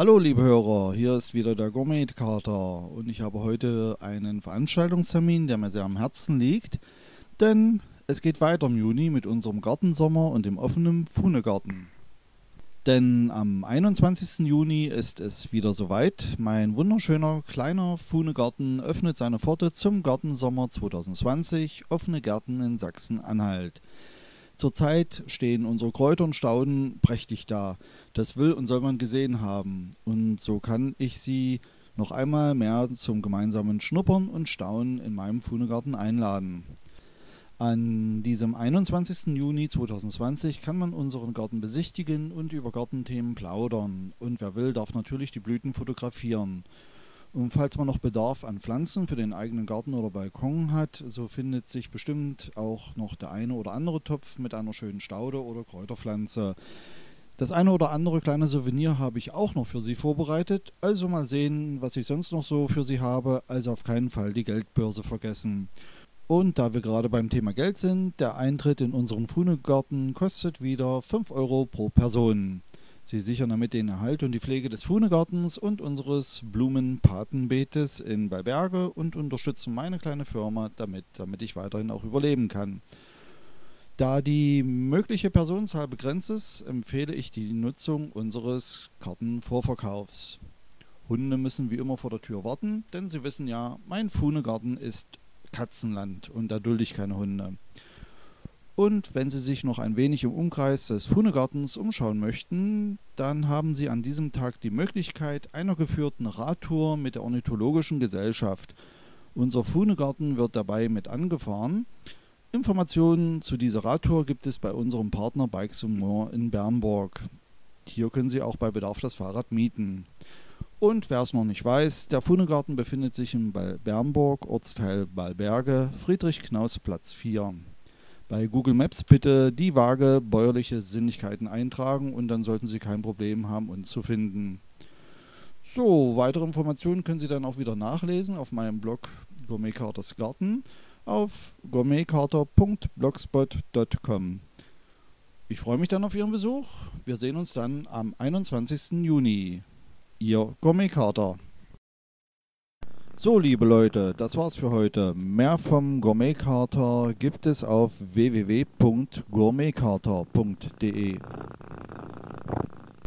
Hallo liebe Hörer, hier ist wieder der Gourmet-Kater und ich habe heute einen Veranstaltungstermin, der mir sehr am Herzen liegt, denn es geht weiter im Juni mit unserem Gartensommer und dem offenen Fuhnegarten. Denn am 21. Juni ist es wieder soweit. Mein wunderschöner kleiner Fuhnegarten öffnet seine Pforte zum Gartensommer 2020, offene Gärten in Sachsen-Anhalt. Zurzeit stehen unsere Kräuter und Stauden prächtig da. Das will und soll man gesehen haben. Und so kann ich Sie noch einmal mehr zum gemeinsamen Schnuppern und Staunen in meinem Fuhnegarten einladen. An diesem 21. Juni 2020 kann man unseren Garten besichtigen und über Gartenthemen plaudern. Und wer will, darf natürlich die Blüten fotografieren. Und falls man noch Bedarf an Pflanzen für den eigenen Garten oder Balkon hat, so findet sich bestimmt auch noch der eine oder andere Topf mit einer schönen Staude oder Kräuterpflanze. Das eine oder andere kleine Souvenir habe ich auch noch für Sie vorbereitet, also mal sehen, was ich sonst noch so für Sie habe, also auf keinen Fall die Geldbörse vergessen. Und da wir gerade beim Thema Geld sind, der Eintritt in unseren Fuhnegarten kostet wieder 5 Euro pro Person. Sie sichern damit den Erhalt und die Pflege des Fuhnegartens und unseres Blumenpatenbeetes in Balberge und unterstützen meine kleine Firma damit, damit ich weiterhin auch überleben kann. Da die mögliche Personenzahl begrenzt ist, empfehle ich die Nutzung unseres Kartenvorverkaufs. Hunde müssen wie immer vor der Tür warten, denn Sie wissen ja, mein Fuhnegarten ist Katzenland und da dulde ich keine Hunde. Und wenn Sie sich noch ein wenig im Umkreis des Fuhnegartens umschauen möchten, dann haben Sie an diesem Tag die Möglichkeit einer geführten Radtour mit der Ornithologischen Gesellschaft. Unser Fuhnegarten wird dabei mit angefahren. Informationen zu dieser Radtour gibt es bei unserem Partner Bikes More in Bernburg. Hier können Sie auch bei Bedarf das Fahrrad mieten. Und wer es noch nicht weiß, der Fuhnegarten befindet sich in Bernburg, Ortsteil Balberge, Friedrich-Knaus-Platz 4 bei Google Maps bitte die vage bäuerliche Sinnlichkeiten eintragen und dann sollten Sie kein Problem haben, uns zu finden. So, weitere Informationen können Sie dann auch wieder nachlesen auf meinem Blog Gourmetkarters Garten auf gourmetkarter.blogspot.com. Ich freue mich dann auf Ihren Besuch. Wir sehen uns dann am 21. Juni. Ihr Gourmetkater. So, liebe Leute, das war's für heute. Mehr vom Gourmetkater gibt es auf www.gourmetkater.de.